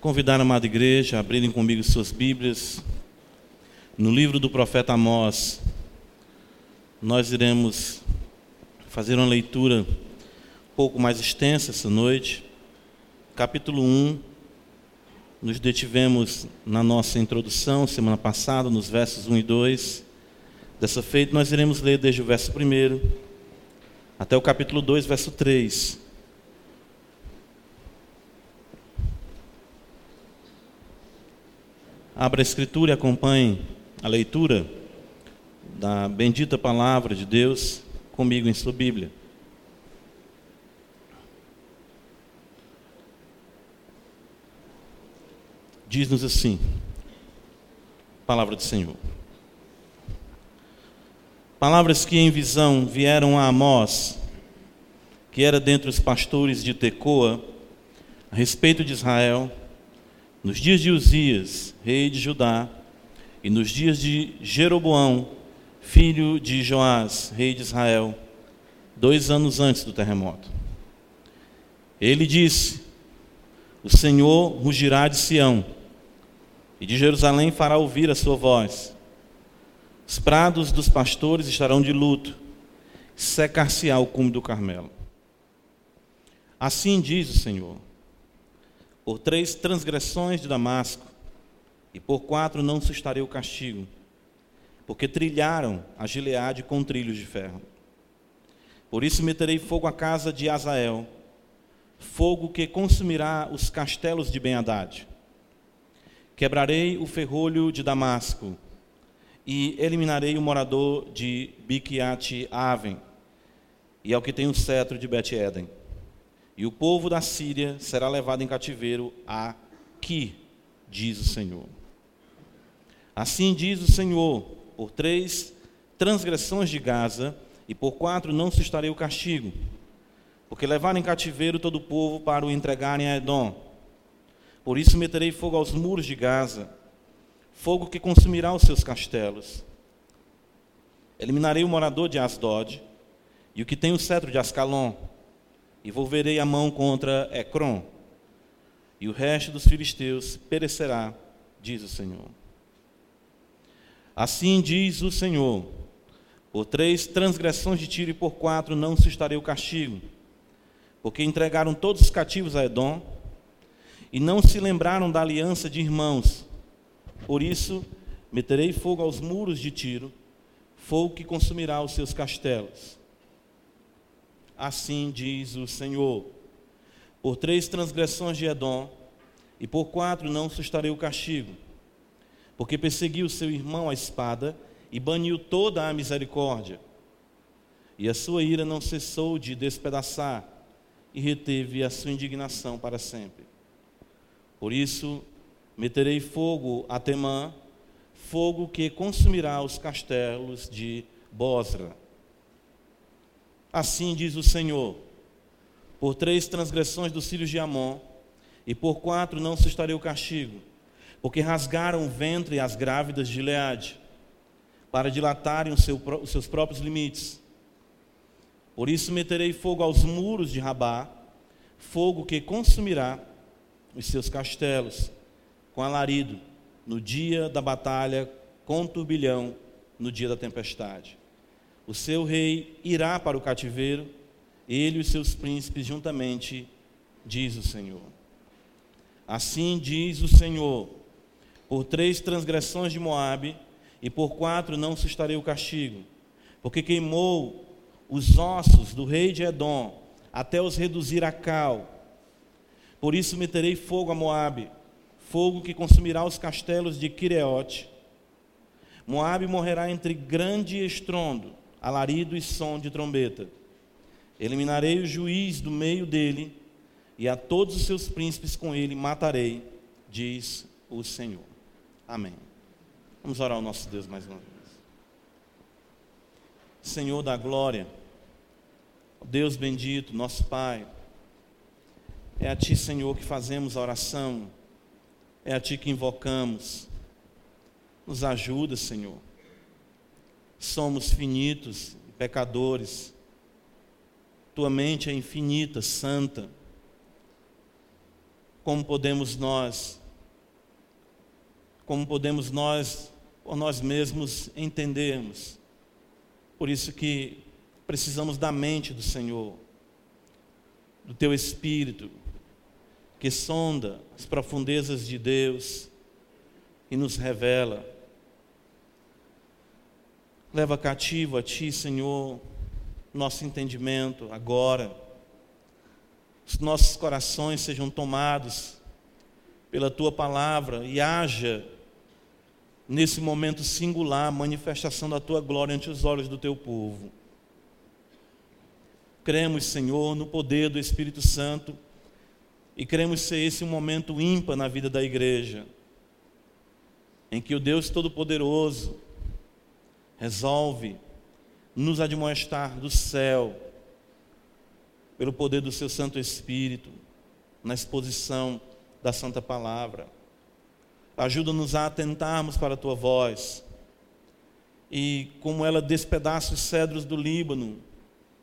Convidar a amada igreja a abrirem comigo suas Bíblias. No livro do profeta Amós, nós iremos fazer uma leitura um pouco mais extensa essa noite. Capítulo 1, nos detivemos na nossa introdução semana passada, nos versos 1 e 2. Dessa feita, nós iremos ler desde o verso 1 até o capítulo 2, verso 3. Abra a Escritura e acompanhe a leitura da bendita palavra de Deus comigo em sua Bíblia. Diz-nos assim, palavra do Senhor. Palavras que em visão vieram a Amós, que era dentre os pastores de Tecoa, a respeito de Israel, nos dias de Uzias, rei de Judá, e nos dias de Jeroboão, filho de Joás, rei de Israel, dois anos antes do terremoto. Ele disse: O Senhor rugirá de Sião, e de Jerusalém fará ouvir a sua voz. Os prados dos pastores estarão de luto, secar-se-á o cume do Carmelo. Assim diz o Senhor por três transgressões de Damasco, e por quatro não sustarei o castigo, porque trilharam a Gileade com trilhos de ferro. Por isso meterei fogo à casa de Azael, fogo que consumirá os castelos de Ben-Hadad. Quebrarei o ferrolho de Damasco e eliminarei o morador de Biquiate Aven e ao que tem o cetro de Bet-Eden e o povo da Síria será levado em cativeiro aqui, diz o Senhor. Assim diz o Senhor: por três transgressões de Gaza e por quatro não sustarei o castigo, porque levaram em cativeiro todo o povo para o entregarem a Edom. Por isso meterei fogo aos muros de Gaza, fogo que consumirá os seus castelos. Eliminarei o morador de Asdod e o que tem o cetro de Ascalon e volverei a mão contra Ecrom, e o resto dos filisteus perecerá, diz o Senhor. Assim diz o Senhor: por três transgressões de Tiro e por quatro não sustarei o castigo, porque entregaram todos os cativos a Edom e não se lembraram da aliança de irmãos. Por isso, meterei fogo aos muros de Tiro, fogo que consumirá os seus castelos assim diz o Senhor. Por três transgressões de Edom, e por quatro não sustarei o castigo, porque perseguiu seu irmão à espada e baniu toda a misericórdia. E a sua ira não cessou de despedaçar, e reteve a sua indignação para sempre. Por isso, meterei fogo a Temã, fogo que consumirá os castelos de Bosra. Assim diz o Senhor: por três transgressões dos filhos de Amon, e por quatro não sustarei o castigo, porque rasgaram o ventre as grávidas de Leade, para dilatarem seu, os seus próprios limites. Por isso meterei fogo aos muros de Rabá, fogo que consumirá os seus castelos, com alarido, no dia da batalha, com turbilhão, no dia da tempestade. O seu rei irá para o cativeiro, ele e os seus príncipes juntamente, diz o Senhor. Assim diz o Senhor: por três transgressões de Moabe e por quatro não sustarei o castigo, porque queimou os ossos do rei de Edom até os reduzir a cal. Por isso meterei fogo a Moabe, fogo que consumirá os castelos de Quireote. Moabe morrerá entre grande estrondo, alarido e som de trombeta. Eliminarei o juiz do meio dele, e a todos os seus príncipes com ele matarei, diz o Senhor. Amém. Vamos orar ao nosso Deus mais uma vez. Senhor da glória, Deus bendito, nosso Pai, é a Ti, Senhor, que fazemos a oração, é a Ti que invocamos. Nos ajuda, Senhor somos finitos, pecadores. Tua mente é infinita, santa. como podemos nós, como podemos nós, por nós mesmos, entendermos. Por isso que precisamos da mente do Senhor, do teu Espírito, que sonda as profundezas de Deus e nos revela. Leva cativo a Ti, Senhor, nosso entendimento agora. Os nossos corações sejam tomados pela Tua palavra e haja nesse momento singular manifestação da Tua glória ante os olhos do Teu povo. Cremos, Senhor, no poder do Espírito Santo e queremos ser esse um momento ímpar na vida da igreja, em que o Deus Todo-Poderoso resolve nos admoestar do céu, pelo poder do seu Santo Espírito, na exposição da Santa Palavra. Ajuda-nos a atentarmos para a tua voz e, como ela despedaça os cedros do Líbano,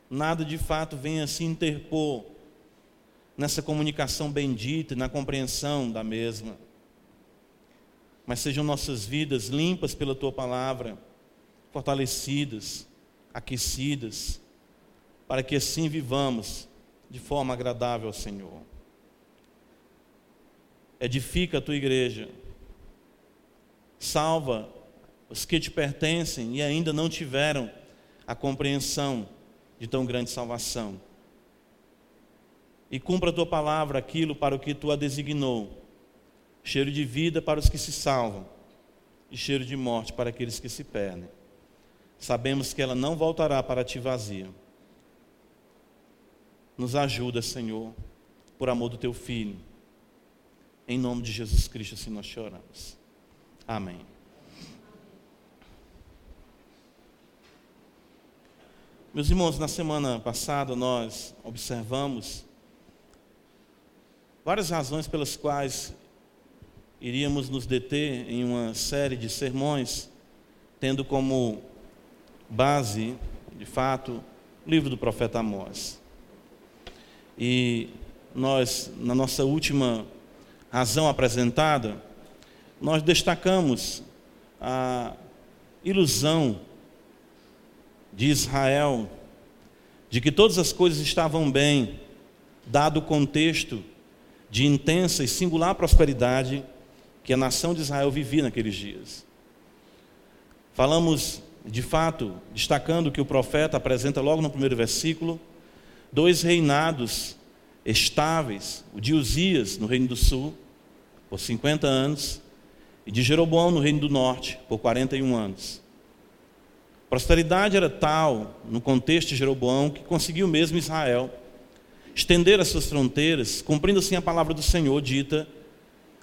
nada de fato venha se interpor nessa comunicação bendita e na compreensão da mesma. Mas sejam nossas vidas limpas pela tua palavra, fortalecidas, aquecidas, para que assim vivamos de forma agradável ao Senhor. Edifica a tua igreja, salva os que te pertencem e ainda não tiveram a compreensão de tão grande salvação e cumpra a tua palavra aquilo para o que tu a designou. Cheiro de vida para os que se salvam e cheiro de morte para aqueles que se perdem. Sabemos que ela não voltará para ti vazia. Nos ajuda, Senhor, por amor do teu filho. Em nome de Jesus Cristo, assim nós choramos. Amém. Meus irmãos, na semana passada nós observamos várias razões pelas quais iríamos nos deter em uma série de sermões, tendo como base, de fato, o livro do profeta Amós. E nós, na nossa última razão apresentada, nós destacamos a ilusão de Israel de que todas as coisas estavam bem, dado o contexto de intensa e singular prosperidade que a nação de Israel vivia naqueles dias. Falamos, de fato, destacando que o profeta apresenta logo no primeiro versículo, dois reinados estáveis, o de Uzias no reino do sul, por 50 anos, e de Jeroboão no reino do norte, por 41 anos. A prosperidade era tal, no contexto de Jeroboão, que conseguiu mesmo Israel estender as suas fronteiras, cumprindo assim a palavra do Senhor dita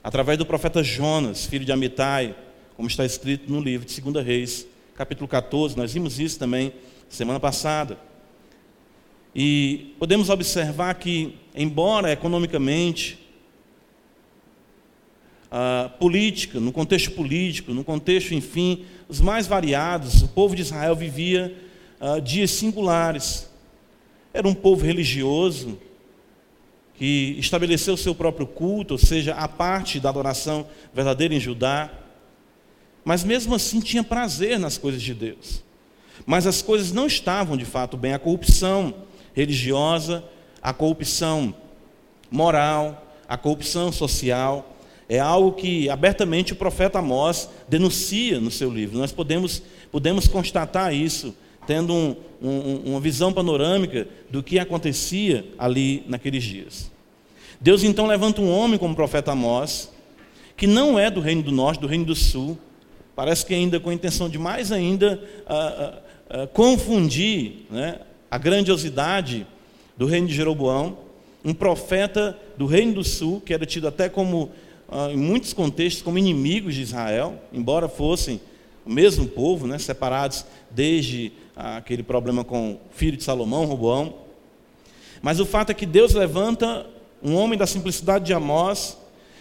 através do profeta Jonas, filho de Amitai, como está escrito no livro de 2 Reis, capítulo 14. Nós vimos isso também semana passada. E podemos observar que, embora economicamente, política, no contexto político, no contexto, enfim, os mais variados, o povo de Israel vivia uh, dias singulares. Era um povo religioso que estabeleceu seu próprio culto, ou seja, a parte da adoração verdadeira em Judá. Mas mesmo assim tinha prazer nas coisas de Deus. Mas as coisas não estavam de fato bem. A corrupção religiosa, a corrupção moral, a corrupção social, é algo que abertamente o profeta Amós denuncia no seu livro. Nós podemos, podemos constatar isso tendo um, um, uma visão panorâmica do que acontecia ali naqueles dias. Deus então levanta um homem como profeta Amós, que não é do reino do norte, do reino do sul, parece que ainda com a intenção de mais ainda uh, uh, uh, confundir né, a grandiosidade do reino de Jeroboão, um profeta do reino do sul, que era tido até como, em muitos contextos, como inimigos de Israel, embora fossem o mesmo povo, né, separados desde aquele problema com o filho de Salomão, Roboão. Mas o fato é que Deus levanta um homem da simplicidade de Amós,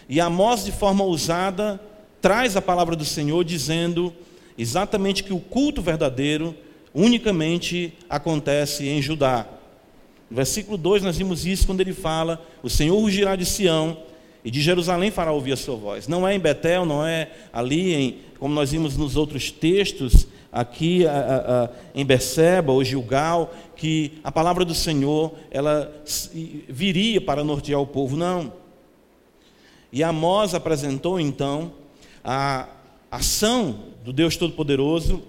e Amós, de forma ousada, traz a palavra do Senhor dizendo exatamente que o culto verdadeiro unicamente acontece em Judá. No versículo 2 nós vimos isso quando ele fala: O Senhor rugirá de Sião e de Jerusalém fará ouvir a sua voz. Não é em Betel, não é ali, em, como nós vimos nos outros textos, aqui a, a, a, em Beceba ou Gilgal, que a palavra do Senhor ela viria para nortear o povo. Não. E Amós apresentou então a ação do Deus Todo-Poderoso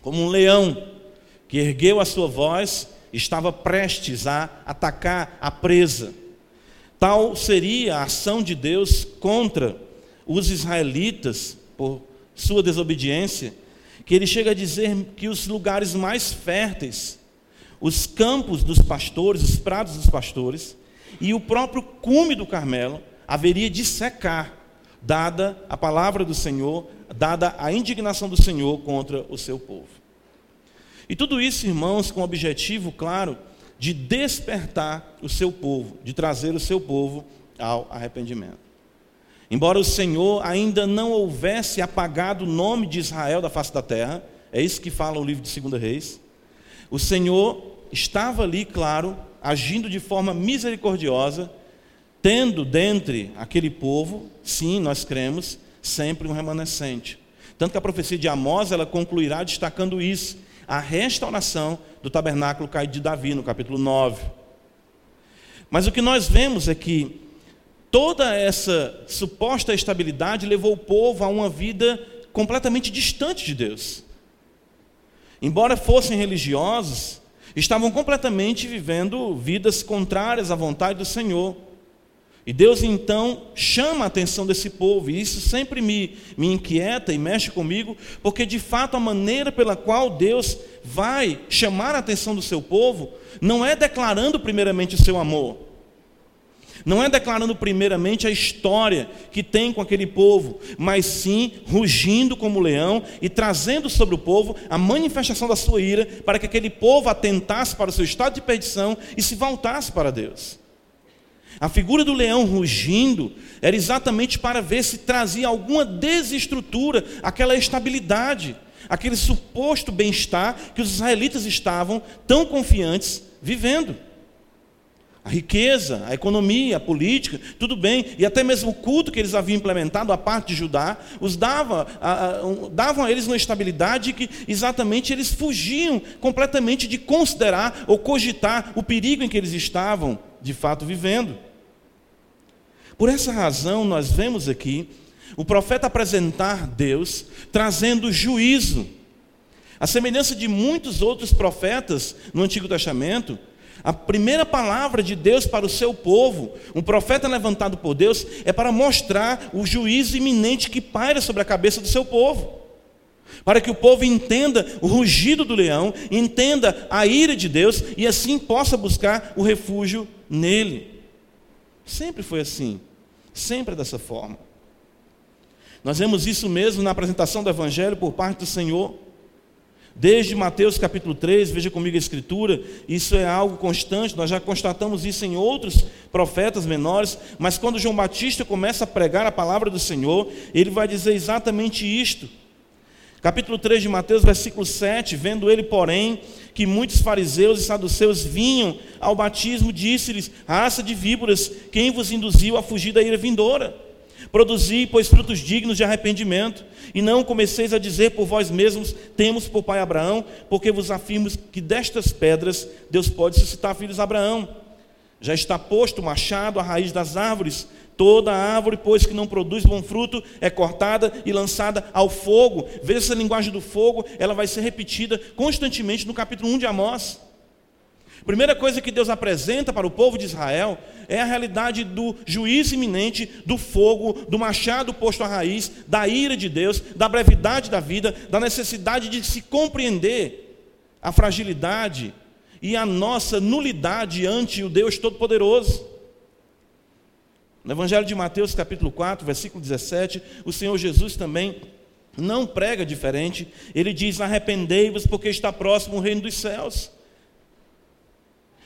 como um leão que ergueu a sua voz estava prestes a atacar a presa. Tal seria a ação de Deus contra os israelitas por sua desobediência, que ele chega a dizer que os lugares mais férteis, os campos dos pastores, os prados dos pastores, e o próprio cume do Carmelo haveria de secar, dada a palavra do Senhor, dada a indignação do Senhor contra o seu povo. E tudo isso, irmãos, com o objetivo claro de despertar o seu povo, de trazer o seu povo ao arrependimento. Embora o Senhor ainda não houvesse apagado o nome de Israel da face da terra, é isso que fala o livro de 2 Reis, o Senhor estava ali, claro, agindo de forma misericordiosa, tendo dentre aquele povo, sim, nós cremos, sempre um remanescente. Tanto que a profecia de Amós, ela concluirá destacando isso, a restauração do tabernáculo caído de Davi, no capítulo 9. Mas o que nós vemos é que toda essa suposta estabilidade levou o povo a uma vida completamente distante de Deus. Embora fossem religiosos, estavam completamente vivendo vidas contrárias à vontade do Senhor. E Deus então chama a atenção desse povo, e isso sempre me, me inquieta e mexe comigo, porque de fato a maneira pela qual Deus vai chamar a atenção do seu povo não é declarando primeiramente o seu amor, não é declarando primeiramente a história que tem com aquele povo, mas sim rugindo como leão e trazendo sobre o povo a manifestação da sua ira, para que aquele povo atentasse para o seu estado de perdição e se voltasse para Deus. A figura do leão rugindo era exatamente para ver se trazia alguma desestrutura, aquela estabilidade, aquele suposto bem-estar que os israelitas estavam tão confiantes vivendo. A riqueza, a economia, a política, tudo bem, e até mesmo o culto que eles haviam implementado, a parte de Judá, os dava, a, a, um, davam a eles uma estabilidade que exatamente eles fugiam completamente de considerar ou cogitar o perigo em que eles estavam de fato vivendo. Por essa razão, nós vemos aqui o profeta apresentar Deus trazendo juízo. A semelhança de muitos outros profetas no Antigo Testamento, a primeira palavra de Deus para o seu povo, um profeta levantado por Deus, é para mostrar o juízo iminente que paira sobre a cabeça do seu povo. Para que o povo entenda o rugido do leão, entenda a ira de Deus e assim possa buscar o refúgio nele. Sempre foi assim. Sempre dessa forma. Nós vemos isso mesmo na apresentação do Evangelho por parte do Senhor. Desde Mateus capítulo 3, veja comigo a escritura, isso é algo constante, nós já constatamos isso em outros profetas menores, mas quando João Batista começa a pregar a palavra do Senhor, ele vai dizer exatamente isto. Capítulo 3 de Mateus, versículo 7, vendo ele, porém, que muitos fariseus e saduceus vinham ao batismo, disse-lhes: Raça de víboras, quem vos induziu a fugir da ira vindoura? Produzi, pois, frutos dignos de arrependimento, e não comeceis a dizer por vós mesmos: Temos por pai Abraão, porque vos afirmo que destas pedras Deus pode suscitar filhos de Abraão. Já está posto o machado à raiz das árvores, Toda árvore, pois, que não produz bom fruto, é cortada e lançada ao fogo. Veja essa linguagem do fogo, ela vai ser repetida constantemente no capítulo 1 de Amós. Primeira coisa que Deus apresenta para o povo de Israel é a realidade do juízo iminente, do fogo, do machado posto à raiz, da ira de Deus, da brevidade da vida, da necessidade de se compreender a fragilidade e a nossa nulidade ante o Deus Todo-Poderoso. No Evangelho de Mateus, capítulo 4, versículo 17, o Senhor Jesus também não prega diferente. Ele diz: Arrependei-vos, porque está próximo o reino dos céus.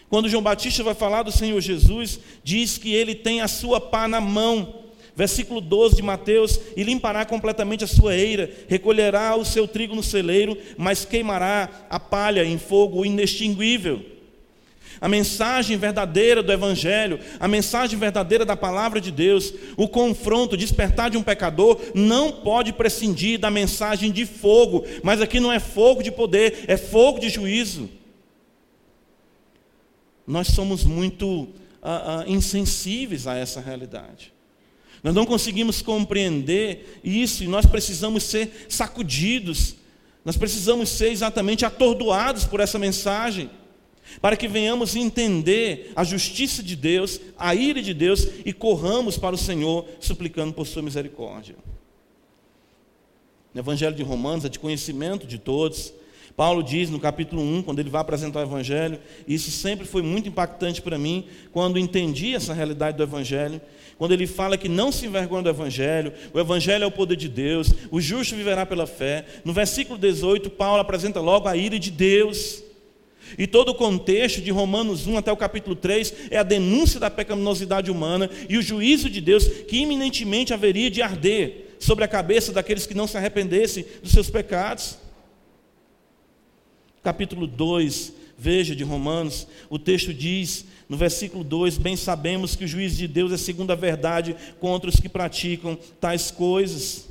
Quando João Batista vai falar do Senhor Jesus, diz que ele tem a sua pá na mão. Versículo 12 de Mateus: E limpará completamente a sua eira, recolherá o seu trigo no celeiro, mas queimará a palha em fogo inextinguível. A mensagem verdadeira do Evangelho, a mensagem verdadeira da palavra de Deus, o confronto, o despertar de um pecador, não pode prescindir da mensagem de fogo, mas aqui não é fogo de poder, é fogo de juízo. Nós somos muito ah, ah, insensíveis a essa realidade. Nós não conseguimos compreender isso e nós precisamos ser sacudidos, nós precisamos ser exatamente atordoados por essa mensagem, para que venhamos entender a justiça de Deus, a ira de Deus e corramos para o Senhor suplicando por sua misericórdia. No Evangelho de Romanos é de conhecimento de todos, Paulo diz no capítulo 1, quando ele vai apresentar o Evangelho, e isso sempre foi muito impactante para mim, quando entendi essa realidade do Evangelho, quando ele fala que não se envergonha do Evangelho, o Evangelho é o poder de Deus, o justo viverá pela fé. No versículo 18, Paulo apresenta logo a ira de Deus. E todo o contexto de Romanos 1 até o capítulo 3 é a denúncia da pecaminosidade humana e o juízo de Deus que iminentemente haveria de arder sobre a cabeça daqueles que não se arrependessem dos seus pecados capítulo 2, veja de Romanos, o texto diz, no versículo 2: Bem sabemos que o juízo de Deus é segundo a verdade contra os que praticam tais coisas.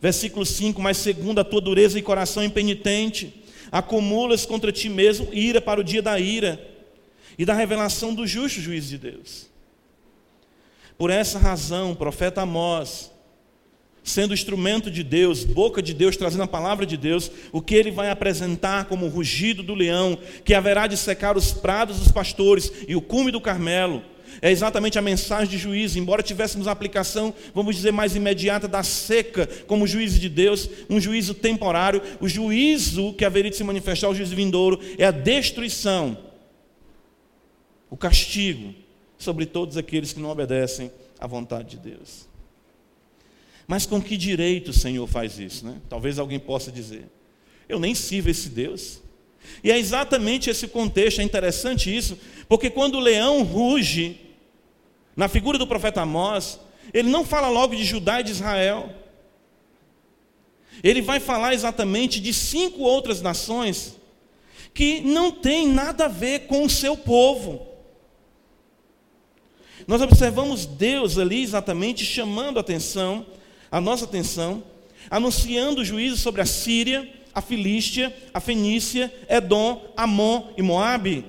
Versículo 5: Mas segundo a tua dureza e coração impenitente, acumulas contra ti mesmo ira para o dia da ira e da revelação do justo juízo de Deus. Por essa razão, profeta Amós, sendo instrumento de Deus, boca de Deus, trazendo a palavra de Deus, o que ele vai apresentar como o rugido do leão, que haverá de secar os prados dos pastores e o cume do Carmelo. É exatamente a mensagem de juízo, embora tivéssemos a aplicação, vamos dizer, mais imediata da seca, como juízo de Deus, um juízo temporário, o juízo que haveria de se manifestar, o juízo vindouro, é a destruição, o castigo sobre todos aqueles que não obedecem à vontade de Deus. Mas com que direito o Senhor faz isso? Né? Talvez alguém possa dizer. Eu nem sirvo esse Deus. E é exatamente esse contexto, é interessante isso, porque quando o leão ruge, na figura do profeta Amós, ele não fala logo de Judá e de Israel. Ele vai falar exatamente de cinco outras nações que não têm nada a ver com o seu povo. Nós observamos Deus ali exatamente chamando a atenção a nossa atenção, anunciando o juízo sobre a Síria, a Filístia, a Fenícia, Edom, Amon e Moabe,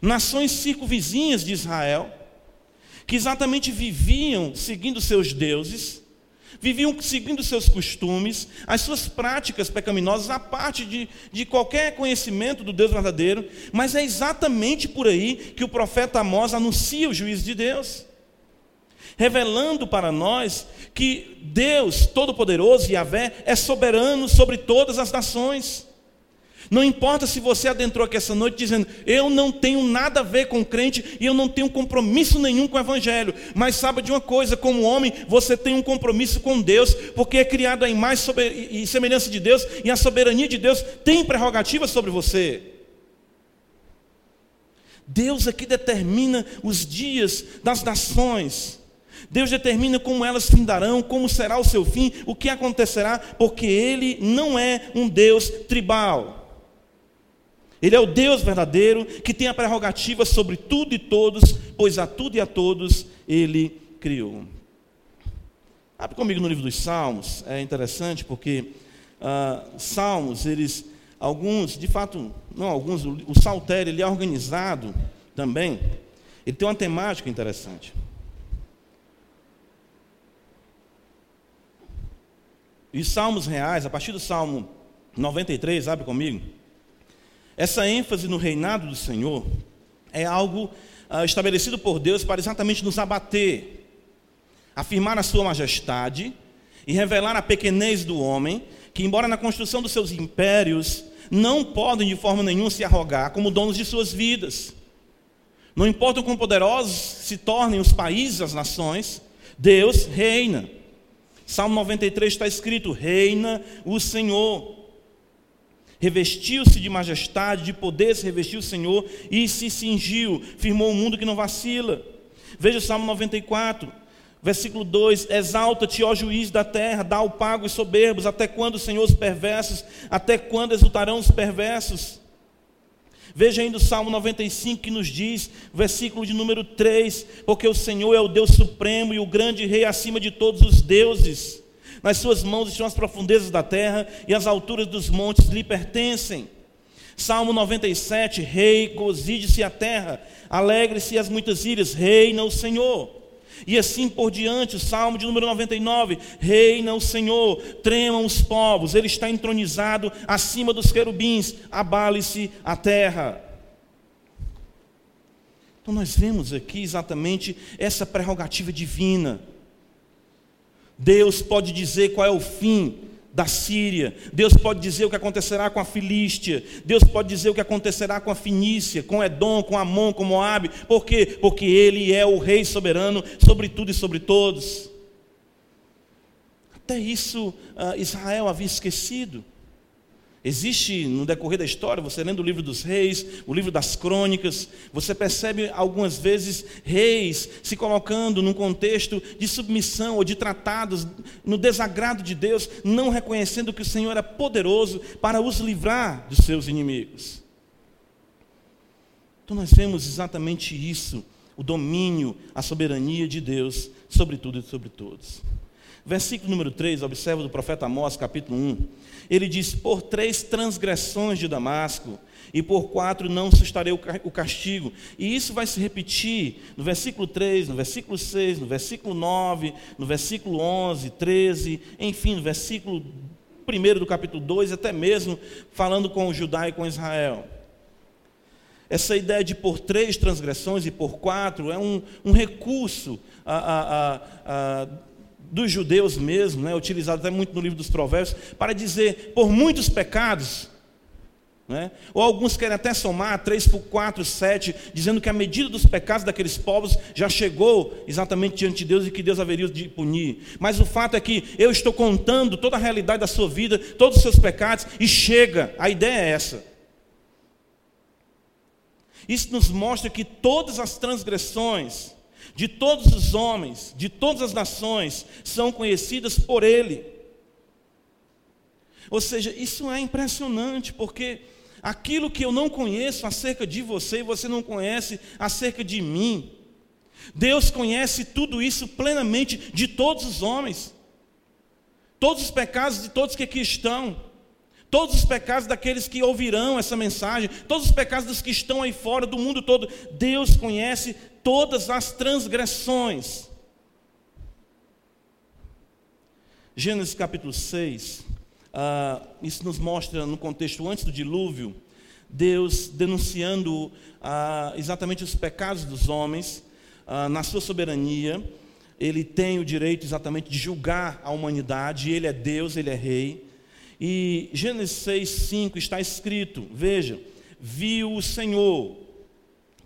nações circunvizinhas de Israel, que exatamente viviam seguindo seus deuses, viviam seguindo seus costumes, as suas práticas pecaminosas, a parte de, de qualquer conhecimento do Deus verdadeiro, mas é exatamente por aí que o profeta Amós anuncia o juízo de Deus revelando para nós que Deus Todo-Poderoso, Yahvé, é soberano sobre todas as nações. Não importa se você adentrou aqui essa noite dizendo, eu não tenho nada a ver com crente e eu não tenho compromisso nenhum com o Evangelho. Mas sabe de uma coisa, como homem, você tem um compromisso com Deus, porque é criado a imagem e semelhança de Deus, e a soberania de Deus tem prerrogativa sobre você. Deus aqui determina os dias das nações. Deus determina como elas findarão, como será o seu fim, o que acontecerá, porque Ele não é um Deus tribal. Ele é o Deus verdadeiro que tem a prerrogativa sobre tudo e todos, pois a tudo e a todos Ele criou. Abre comigo no livro dos Salmos, é interessante porque uh, Salmos, eles, alguns, de fato, não alguns, o saltério ele é organizado também, ele tem uma temática interessante. E salmos reais, a partir do Salmo 93, abre comigo. Essa ênfase no reinado do Senhor é algo ah, estabelecido por Deus para exatamente nos abater, afirmar a sua majestade e revelar a pequenez do homem, que, embora na construção dos seus impérios, não podem de forma nenhuma se arrogar como donos de suas vidas. Não importa o quão poderosos se tornem os países, as nações, Deus reina. Salmo 93 está escrito: Reina o Senhor. Revestiu-se de majestade, de poder se revestiu o Senhor e se cingiu, firmou um mundo que não vacila. Veja o Salmo 94, versículo 2: Exalta-te, ó juiz da terra, dá o pago os soberbos, até quando, Senhor, os perversos, até quando exultarão os perversos? Veja ainda o Salmo 95 que nos diz, versículo de número 3: Porque o Senhor é o Deus supremo e o grande Rei acima de todos os deuses. Nas suas mãos estão as profundezas da terra e as alturas dos montes lhe pertencem. Salmo 97: Rei, gozide-se a terra, alegre-se as muitas ilhas, reina o Senhor. E assim por diante, o Salmo de número 99, reina o Senhor, tremam os povos, ele está entronizado acima dos querubins, abale-se a terra. Então nós vemos aqui exatamente essa prerrogativa divina. Deus pode dizer qual é o fim da Síria, Deus pode dizer o que acontecerá com a Filístia, Deus pode dizer o que acontecerá com a Finícia, com Edom, com Amon, com Moabe, por quê? Porque Ele é o Rei soberano sobre tudo e sobre todos. Até isso uh, Israel havia esquecido. Existe no decorrer da história, você lendo o livro dos reis, o livro das crônicas, você percebe algumas vezes reis se colocando num contexto de submissão ou de tratados no desagrado de Deus, não reconhecendo que o Senhor é poderoso para os livrar dos seus inimigos. Então nós vemos exatamente isso, o domínio, a soberania de Deus sobre tudo e sobre todos. Versículo número 3, observa do profeta Amós, capítulo 1. Ele diz: Por três transgressões de Damasco, e por quatro não sustarei o castigo. E isso vai se repetir no versículo 3, no versículo 6, no versículo 9, no versículo 11, 13, enfim, no versículo 1 do capítulo 2, até mesmo falando com o Judá e com Israel. Essa ideia de por três transgressões e por quatro é um, um recurso a, a, a, dos judeus mesmo, né, utilizado até muito no livro dos Provérbios, para dizer por muitos pecados. Né? Ou alguns querem até somar 3 por 4, 7, dizendo que a medida dos pecados daqueles povos já chegou exatamente diante de Deus e que Deus haveria de punir. Mas o fato é que eu estou contando toda a realidade da sua vida, todos os seus pecados, e chega, a ideia é essa. Isso nos mostra que todas as transgressões, de todos os homens, de todas as nações, são conhecidas por Ele. Ou seja, isso é impressionante, porque aquilo que eu não conheço acerca de você e você não conhece acerca de mim, Deus conhece tudo isso plenamente de todos os homens, todos os pecados de todos que aqui estão. Todos os pecados daqueles que ouvirão essa mensagem, todos os pecados dos que estão aí fora do mundo todo, Deus conhece todas as transgressões. Gênesis capítulo 6, ah, isso nos mostra no contexto antes do dilúvio, Deus denunciando ah, exatamente os pecados dos homens, ah, na sua soberania, Ele tem o direito exatamente de julgar a humanidade, Ele é Deus, Ele é Rei. E Gênesis 6, 5 está escrito: Veja, viu o Senhor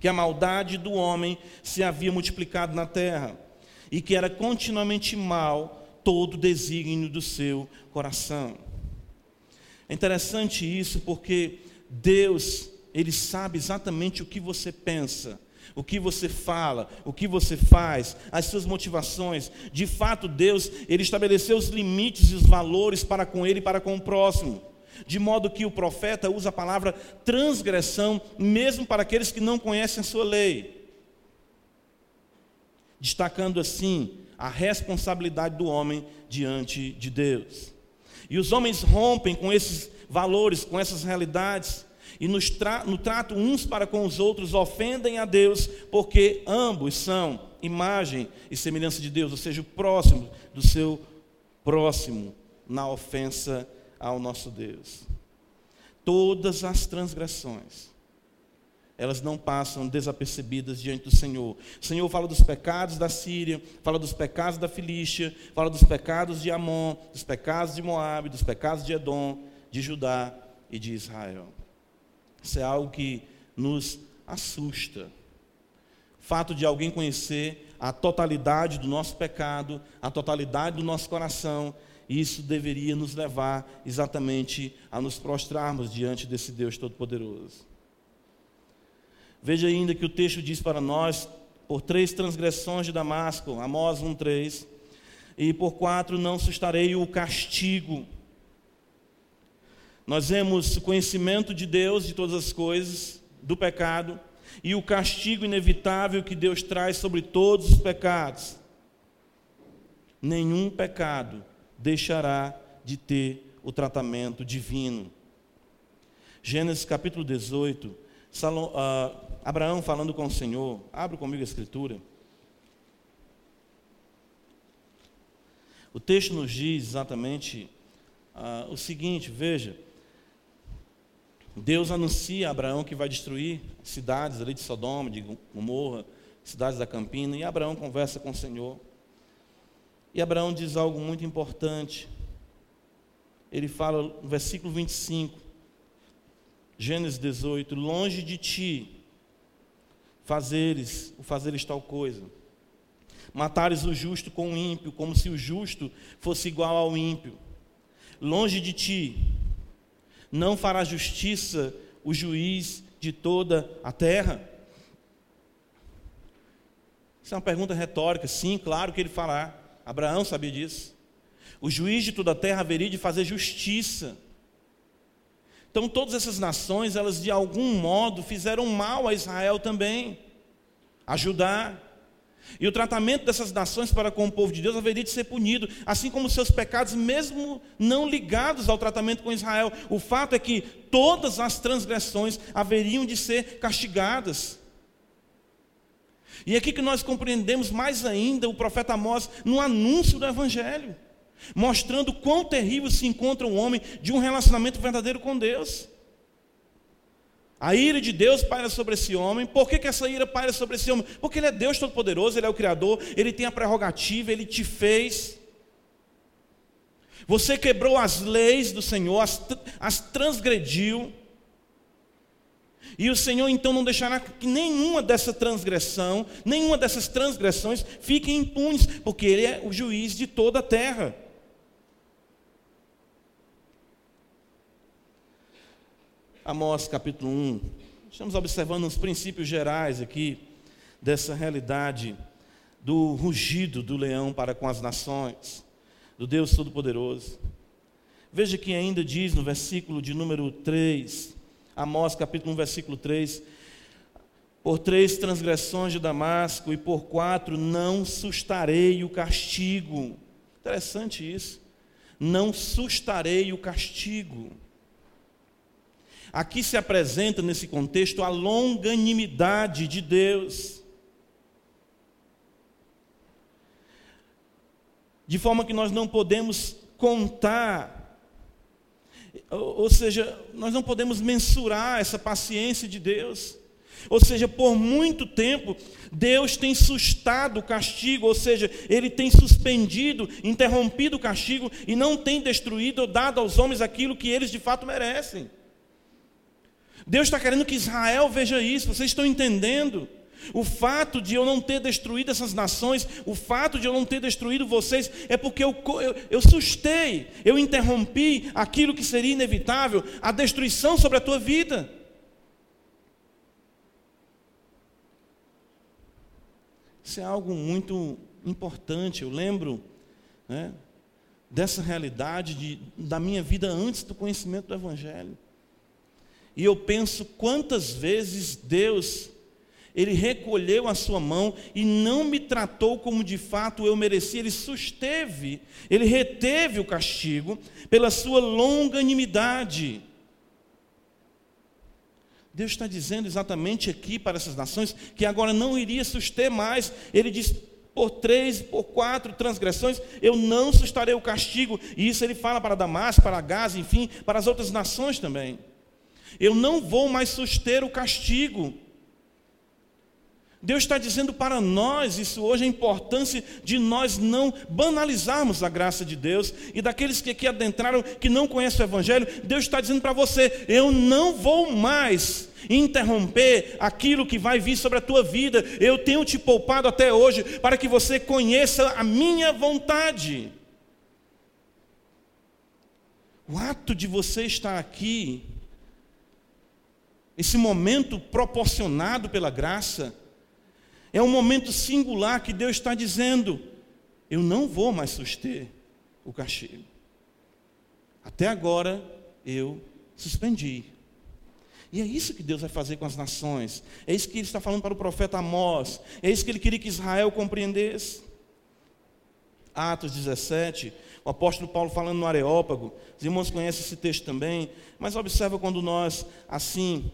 que a maldade do homem se havia multiplicado na terra e que era continuamente mal todo o desígnio do seu coração. É interessante isso porque Deus, Ele sabe exatamente o que você pensa o que você fala, o que você faz, as suas motivações. De fato, Deus, ele estabeleceu os limites e os valores para com ele e para com o próximo. De modo que o profeta usa a palavra transgressão, mesmo para aqueles que não conhecem a sua lei. Destacando assim a responsabilidade do homem diante de Deus. E os homens rompem com esses valores, com essas realidades, e tra no trato uns para com os outros ofendem a Deus, porque ambos são imagem e semelhança de Deus, ou seja, o próximo do seu próximo na ofensa ao nosso Deus. Todas as transgressões, elas não passam desapercebidas diante do Senhor. O Senhor fala dos pecados da Síria, fala dos pecados da Filístia, fala dos pecados de Amon, dos pecados de Moabe, dos pecados de Edom, de Judá e de Israel. Isso é algo que nos assusta. Fato de alguém conhecer a totalidade do nosso pecado, a totalidade do nosso coração, isso deveria nos levar exatamente a nos prostrarmos diante desse Deus Todo-Poderoso. Veja ainda que o texto diz para nós: por três transgressões de Damasco, Amós 1,3, e por quatro não sustarei o castigo. Nós vemos o conhecimento de Deus de todas as coisas, do pecado e o castigo inevitável que Deus traz sobre todos os pecados. Nenhum pecado deixará de ter o tratamento divino. Gênesis capítulo 18, Salom, uh, Abraão falando com o Senhor, abre comigo a escritura. O texto nos diz exatamente uh, o seguinte: veja, Deus anuncia a Abraão que vai destruir cidades ali de Sodoma, de Gomorra, cidades da Campina, e Abraão conversa com o Senhor. E Abraão diz algo muito importante. Ele fala no versículo 25, Gênesis 18: Longe de ti fazeres, o fazeres tal coisa. Matares o justo com o ímpio, como se o justo fosse igual ao ímpio. Longe de ti não fará justiça o juiz de toda a terra? Isso é uma pergunta retórica. Sim, claro que ele fará. Abraão sabia disso. O juiz de toda a terra haveria de fazer justiça. Então, todas essas nações, elas de algum modo fizeram mal a Israel também, ajudar. E o tratamento dessas nações para com o povo de Deus haveria de ser punido, assim como seus pecados, mesmo não ligados ao tratamento com Israel. O fato é que todas as transgressões haveriam de ser castigadas. E é aqui que nós compreendemos mais ainda o profeta Amós no anúncio do Evangelho, mostrando quão terrível se encontra um homem de um relacionamento verdadeiro com Deus. A ira de Deus paira sobre esse homem. Por que, que essa ira paira sobre esse homem? Porque ele é Deus Todo-Poderoso, ele é o Criador, ele tem a prerrogativa, ele te fez. Você quebrou as leis do Senhor, as, as transgrediu. E o Senhor então não deixará que nenhuma dessa transgressão, nenhuma dessas transgressões fiquem impunes, porque Ele é o juiz de toda a terra. Amós capítulo 1. Estamos observando os princípios gerais aqui dessa realidade do rugido do leão para com as nações, do Deus Todo-Poderoso. Veja que ainda diz no versículo de número 3, Amós capítulo 1, versículo 3, por três transgressões de Damasco e por quatro não sustarei o castigo. Interessante isso. Não sustarei o castigo. Aqui se apresenta nesse contexto a longanimidade de Deus. De forma que nós não podemos contar, ou seja, nós não podemos mensurar essa paciência de Deus. Ou seja, por muito tempo, Deus tem sustado o castigo, ou seja, Ele tem suspendido, interrompido o castigo e não tem destruído ou dado aos homens aquilo que eles de fato merecem. Deus está querendo que Israel veja isso, vocês estão entendendo? O fato de eu não ter destruído essas nações, o fato de eu não ter destruído vocês, é porque eu, eu, eu sustei, eu interrompi aquilo que seria inevitável, a destruição sobre a tua vida. Isso é algo muito importante. Eu lembro né, dessa realidade de, da minha vida antes do conhecimento do Evangelho. E eu penso quantas vezes Deus, Ele recolheu a sua mão e não me tratou como de fato eu merecia, Ele susteve, Ele reteve o castigo pela sua longanimidade. Deus está dizendo exatamente aqui para essas nações que agora não iria suster mais. Ele diz: por três, por quatro transgressões, eu não sustarei o castigo. E isso ele fala para Damasco, para Gaza, enfim, para as outras nações também. Eu não vou mais suster o castigo. Deus está dizendo para nós, isso hoje, a importância de nós não banalizarmos a graça de Deus e daqueles que aqui adentraram, que não conhecem o Evangelho, Deus está dizendo para você: eu não vou mais interromper aquilo que vai vir sobre a tua vida, eu tenho te poupado até hoje para que você conheça a minha vontade. O ato de você estar aqui esse momento proporcionado pela graça, é um momento singular que Deus está dizendo: eu não vou mais suster o castigo. Até agora eu suspendi. E é isso que Deus vai fazer com as nações. É isso que ele está falando para o profeta Amós. É isso que ele queria que Israel compreendesse. Atos 17, o apóstolo Paulo falando no Areópago. Os irmãos conhecem esse texto também. Mas observa quando nós, assim,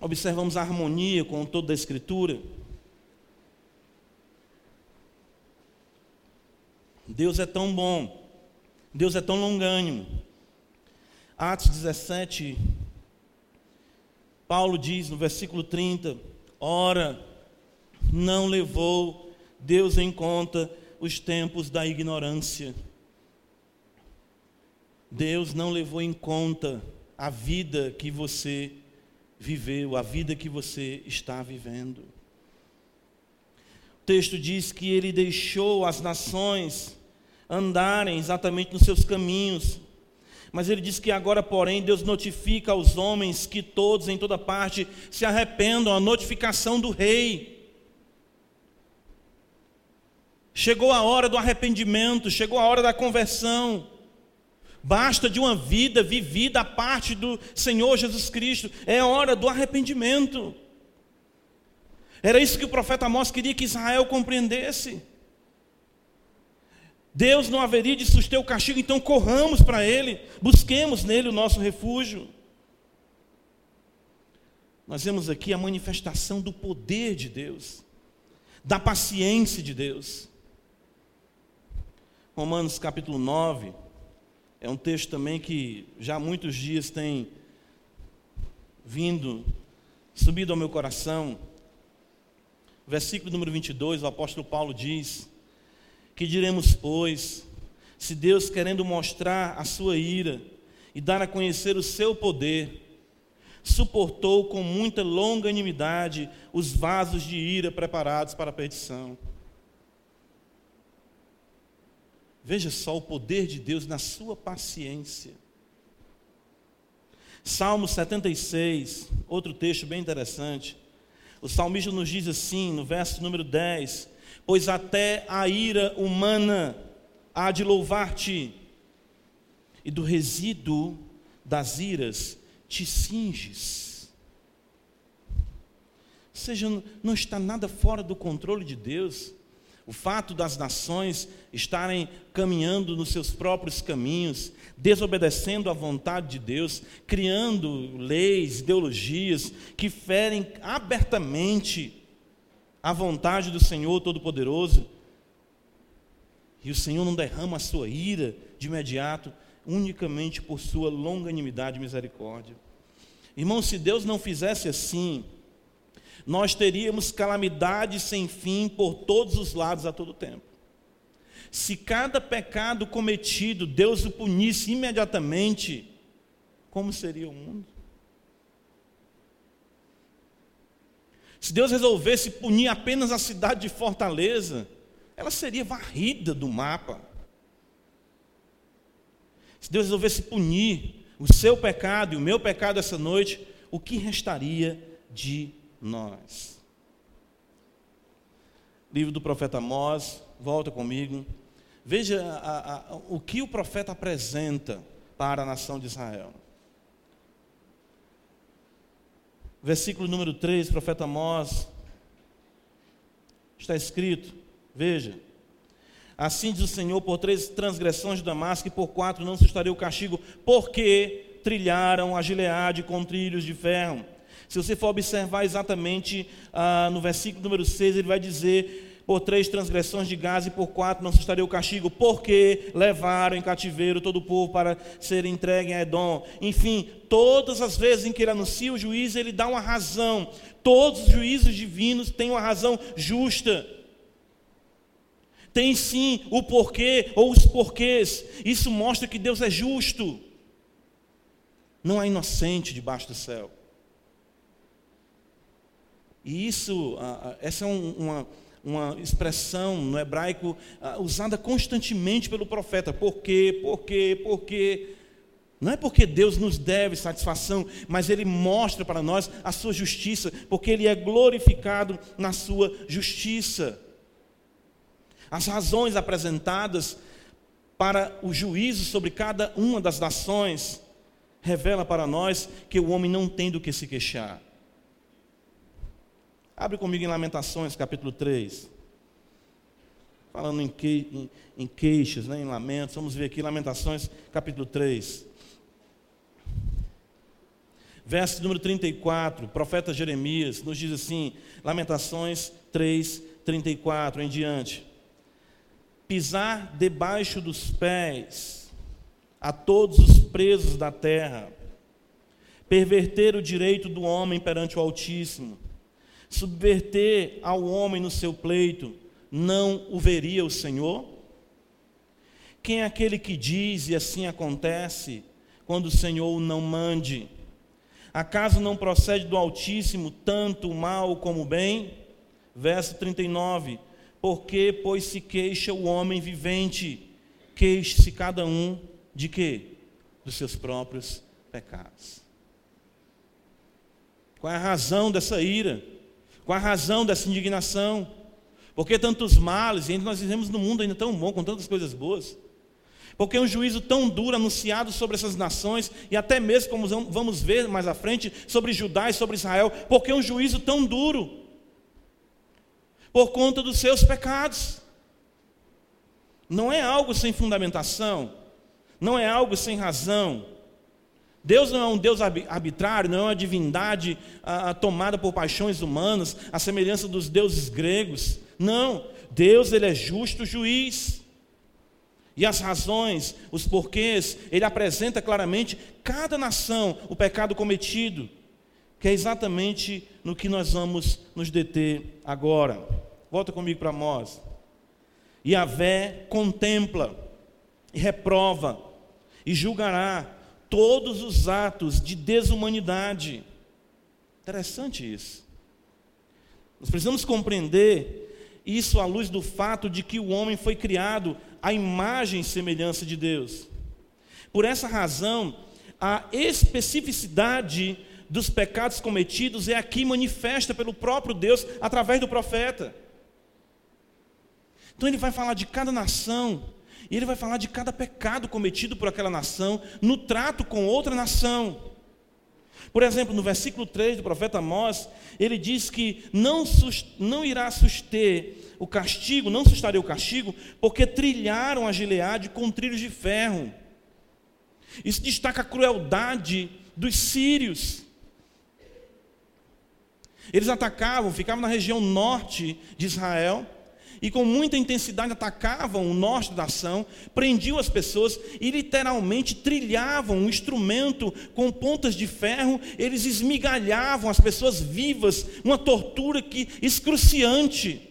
observamos a harmonia com toda a Escritura. Deus é tão bom, Deus é tão longânimo. Atos 17, Paulo diz no versículo 30: Ora, não levou Deus em conta os tempos da ignorância. Deus não levou em conta a vida que você viveu, a vida que você está vivendo. O texto diz que ele deixou as nações andarem exatamente nos seus caminhos. Mas ele diz que agora, porém, Deus notifica aos homens que todos, em toda parte, se arrependam, a notificação do rei. Chegou a hora do arrependimento, chegou a hora da conversão. Basta de uma vida vivida a parte do Senhor Jesus Cristo. É hora do arrependimento. Era isso que o profeta Amós queria que Israel compreendesse. Deus não haveria de suster o castigo, então corramos para Ele, busquemos nele o nosso refúgio. Nós vemos aqui a manifestação do poder de Deus, da paciência de Deus. Romanos capítulo 9, é um texto também que já há muitos dias tem vindo, subido ao meu coração. Versículo número 22, o apóstolo Paulo diz: Que diremos, pois, se Deus, querendo mostrar a sua ira e dar a conhecer o seu poder, suportou com muita longanimidade os vasos de ira preparados para a perdição Veja só o poder de Deus na sua paciência. Salmo 76, outro texto bem interessante. O salmista nos diz assim, no verso número 10: Pois até a ira humana há de louvar-te, e do resíduo das iras te cinges. Ou seja, não está nada fora do controle de Deus. O fato das nações estarem caminhando nos seus próprios caminhos, desobedecendo à vontade de Deus, criando leis, ideologias que ferem abertamente a vontade do Senhor Todo-Poderoso, e o Senhor não derrama a sua ira de imediato, unicamente por sua longanimidade e misericórdia. Irmão, se Deus não fizesse assim, nós teríamos calamidade sem fim por todos os lados a todo tempo. Se cada pecado cometido Deus o punisse imediatamente, como seria o mundo? Se Deus resolvesse punir apenas a cidade de Fortaleza, ela seria varrida do mapa. Se Deus resolvesse punir o seu pecado e o meu pecado essa noite, o que restaria de nós. Livro do profeta Amós, volta comigo. Veja a, a, o que o profeta apresenta para a nação de Israel. Versículo número 3, profeta Amós, está escrito, veja, assim diz o Senhor, por três transgressões de Damasco e por quatro não sustaria o castigo, porque trilharam a Gileade com trilhos de ferro. Se você for observar exatamente ah, no versículo número 6, ele vai dizer: Por três transgressões de Gaza e por quatro não sustaria o castigo, porque levaram em cativeiro todo o povo para ser entregue a Edom. Enfim, todas as vezes em que ele anuncia o juízo, ele dá uma razão. Todos os juízos divinos têm uma razão justa. Tem sim o porquê ou os porquês. Isso mostra que Deus é justo. Não há inocente debaixo do céu. E isso, essa é uma, uma expressão no hebraico usada constantemente pelo profeta. Por quê? Por quê? Por quê? Não é porque Deus nos deve satisfação, mas Ele mostra para nós a sua justiça, porque Ele é glorificado na sua justiça. As razões apresentadas para o juízo sobre cada uma das nações revela para nós que o homem não tem do que se queixar. Abre comigo em Lamentações, capítulo 3. Falando em, que, em, em queixas, né, em lamentos. Vamos ver aqui Lamentações, capítulo 3. Verso número 34, profeta Jeremias nos diz assim, Lamentações 3, 34 em diante. Pisar debaixo dos pés a todos os presos da terra, perverter o direito do homem perante o Altíssimo, subverter ao homem no seu pleito, não o veria o Senhor? Quem é aquele que diz e assim acontece, quando o Senhor não mande? Acaso não procede do Altíssimo tanto o mal como o bem? Verso 39: Porque, pois se queixa o homem vivente, queixe-se cada um de quê? Dos seus próprios pecados. Qual é a razão dessa ira? É a razão dessa indignação? Porque tantos males, e nós vivemos num mundo ainda tão bom, com tantas coisas boas. Porque um juízo tão duro anunciado sobre essas nações, e até mesmo, como vamos ver mais à frente, sobre Judá e sobre Israel, porque um juízo tão duro, por conta dos seus pecados. Não é algo sem fundamentação, não é algo sem razão. Deus não é um Deus arbitrário, não é uma divindade tomada por paixões humanas, a semelhança dos deuses gregos. Não, Deus ele é justo juiz. E as razões, os porquês, ele apresenta claramente cada nação o pecado cometido, que é exatamente no que nós vamos nos deter agora. Volta comigo para Amós. E a Vé contempla e reprova e julgará todos os atos de desumanidade. Interessante isso. Nós precisamos compreender isso à luz do fato de que o homem foi criado a imagem e semelhança de Deus. Por essa razão, a especificidade dos pecados cometidos é aqui manifesta pelo próprio Deus através do profeta. Então ele vai falar de cada nação, e ele vai falar de cada pecado cometido por aquela nação no trato com outra nação. Por exemplo, no versículo 3 do profeta Amós, ele diz que não, não irá suster o castigo, não sustaria o castigo, porque trilharam a Gileade com trilhos de ferro. Isso destaca a crueldade dos sírios. Eles atacavam, ficavam na região norte de Israel, e com muita intensidade atacavam o norte da ação, prendiam as pessoas e literalmente trilhavam um instrumento com pontas de ferro, eles esmigalhavam as pessoas vivas, uma tortura que excruciante.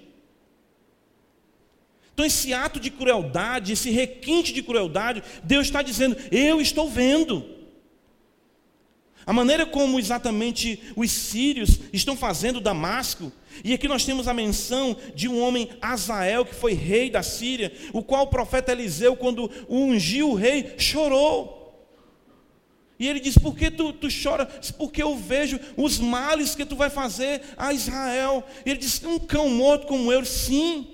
Então, esse ato de crueldade, esse requinte de crueldade, Deus está dizendo: Eu estou vendo. A maneira como exatamente os sírios estão fazendo Damasco, e aqui nós temos a menção de um homem Azael, que foi rei da Síria, o qual o profeta Eliseu, quando ungiu o rei, chorou. E ele diz: Por que tu, tu? Porque eu vejo os males que tu vai fazer a Israel. E ele diz: Um cão morto como eu, sim.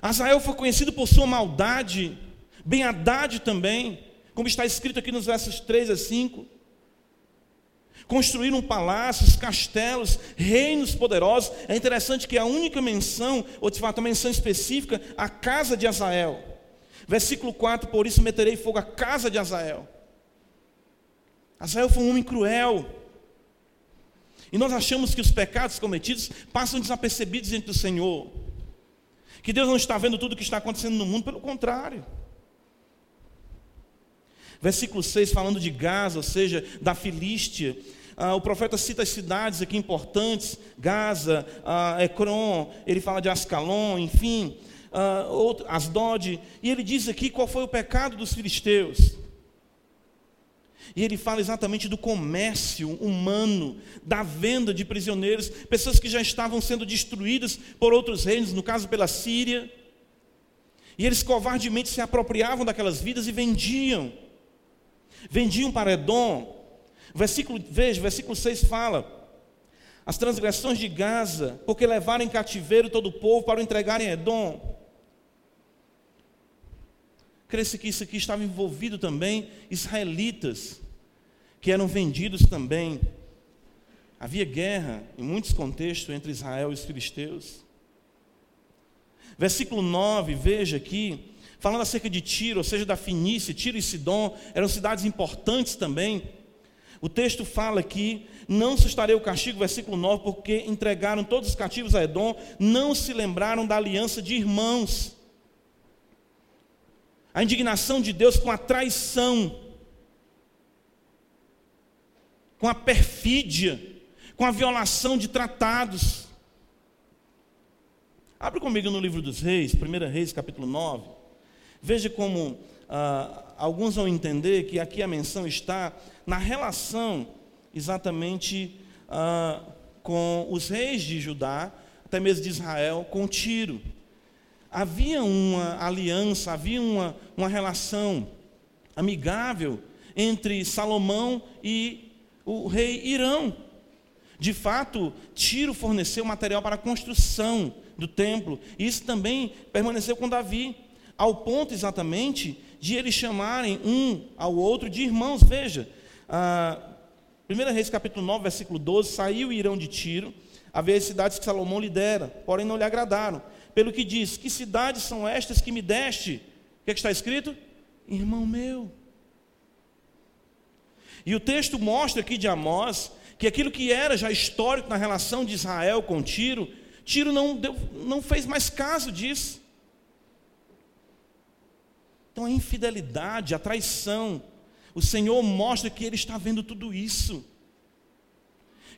Azael foi conhecido por sua maldade, Ben Haddad também, como está escrito aqui nos versos 3 a 5. Construíram palácios, castelos, reinos poderosos. É interessante que a única menção, ou de fato a menção específica, a casa de Azael. Versículo 4: Por isso meterei fogo à casa de Azael. Azael foi um homem cruel. E nós achamos que os pecados cometidos passam desapercebidos diante do Senhor. Que Deus não está vendo tudo o que está acontecendo no mundo, pelo contrário. Versículo 6, falando de Gaza, ou seja, da Filístia. Ah, o profeta cita as cidades aqui importantes: Gaza, ah, Ecrom, ele fala de Ascalon, enfim, ah, Asdod. E ele diz aqui qual foi o pecado dos filisteus. E ele fala exatamente do comércio humano, da venda de prisioneiros, pessoas que já estavam sendo destruídas por outros reinos, no caso pela Síria. E eles covardemente se apropriavam daquelas vidas e vendiam. Vendiam para Edom. Versículo, veja, versículo 6 fala: as transgressões de Gaza, porque levaram em cativeiro todo o povo para o entregarem a Edom. Cresce que isso aqui estava envolvido também israelitas, que eram vendidos também. Havia guerra, em muitos contextos, entre Israel e os filisteus. Versículo 9, veja aqui, falando acerca de Tiro, ou seja, da Finícia, Tiro e Sidom, eram cidades importantes também. O texto fala aqui: não sustarei o castigo, versículo 9, porque entregaram todos os cativos a Edom, não se lembraram da aliança de irmãos. A indignação de Deus com a traição, com a perfídia, com a violação de tratados. Abre comigo no livro dos Reis, 1 Reis, capítulo 9. Veja como ah, alguns vão entender que aqui a menção está na relação exatamente ah, com os reis de Judá, até mesmo de Israel, com Tiro. Havia uma aliança, havia uma, uma relação amigável entre Salomão e o rei Irão. De fato, Tiro forneceu material para a construção do templo. E isso também permaneceu com Davi, ao ponto exatamente de eles chamarem um ao outro de irmãos. Veja, ah, 1 Reis capítulo 9, versículo 12, saiu Irão de Tiro, havia as cidades que Salomão lidera, porém não lhe agradaram. Pelo que diz, que cidades são estas que me deste? O que, é que está escrito? Irmão meu. E o texto mostra aqui de Amós que aquilo que era já histórico na relação de Israel com Tiro, Tiro não, deu, não fez mais caso disso. Então a infidelidade, a traição, o Senhor mostra que Ele está vendo tudo isso.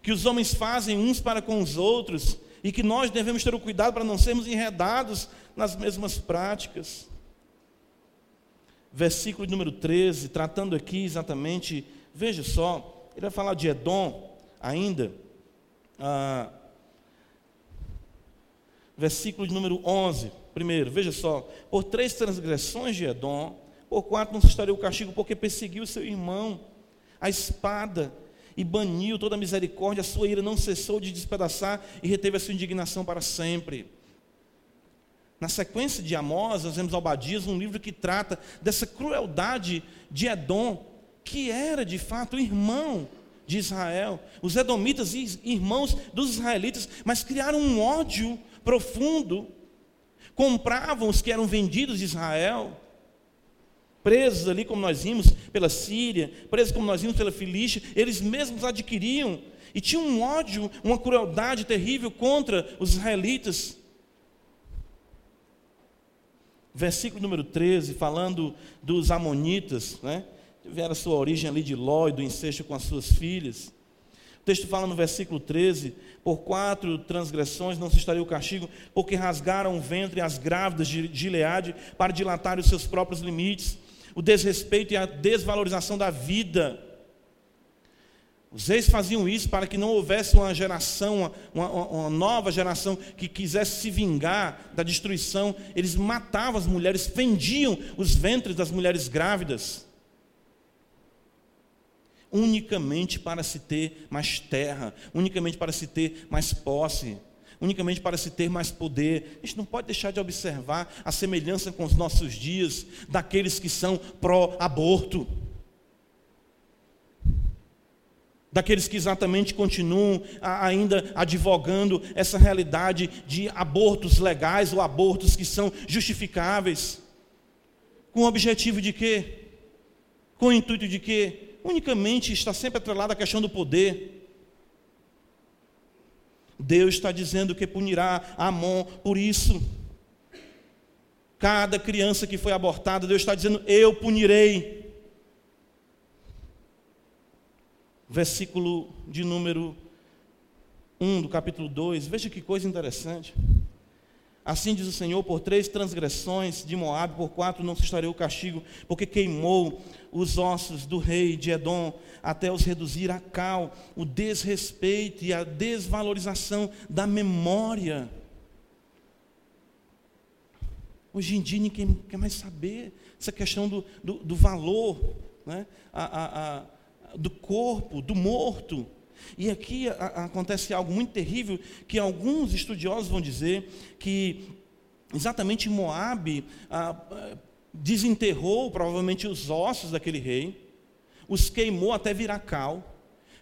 Que os homens fazem uns para com os outros e que nós devemos ter o cuidado para não sermos enredados nas mesmas práticas. Versículo número 13, tratando aqui exatamente, veja só, ele vai falar de Edom ainda. Ah, versículo de número 11. Primeiro, veja só: por três transgressões de Edom, por quatro não se estaria o castigo, porque perseguiu seu irmão, a espada, e baniu toda a misericórdia, a sua ira não cessou de despedaçar e reteve a sua indignação para sempre. Na sequência de Amós, nós vemos Albadias, um livro que trata dessa crueldade de Edom, que era de fato irmão de Israel. Os edomitas, irmãos dos israelitas, mas criaram um ódio profundo. Compravam os que eram vendidos de Israel, presos ali, como nós vimos, pela Síria, presos como nós vimos pela Filístia, eles mesmos adquiriam e tinham um ódio, uma crueldade terrível contra os israelitas. Versículo número 13, falando dos amonitas, né? tiveram sua origem ali de Ló e do incesto com as suas filhas. O texto fala no versículo 13: Por quatro transgressões não se estaria o castigo, porque rasgaram o ventre as grávidas de Gileade para dilatar os seus próprios limites, o desrespeito e a desvalorização da vida. Os reis faziam isso para que não houvesse uma geração, uma, uma, uma, nova geração que quisesse se vingar da destruição. Eles matavam as mulheres, fendiam os ventres das mulheres grávidas unicamente para se ter mais terra, unicamente para se ter mais posse, unicamente para se ter mais poder. A gente não pode deixar de observar a semelhança com os nossos dias daqueles que são pró-aborto. Daqueles que exatamente continuam ainda advogando essa realidade de abortos legais ou abortos que são justificáveis. Com o objetivo de quê? Com o intuito de quê? unicamente está sempre atrelada à questão do poder. Deus está dizendo que punirá Amon por isso. Cada criança que foi abortada, Deus está dizendo: Eu punirei. Versículo de número 1 do capítulo 2, veja que coisa interessante. Assim diz o Senhor: por três transgressões de Moabe, por quatro não se estaria o castigo, porque queimou os ossos do rei de Edom, até os reduzir a cal, o desrespeito e a desvalorização da memória. Hoje em dia ninguém quer mais saber essa questão do, do, do valor, né? a, a, a, do corpo, do morto. E aqui a, acontece algo muito terrível que alguns estudiosos vão dizer que exatamente Moabe desenterrou provavelmente os ossos daquele rei, os queimou até virar cal,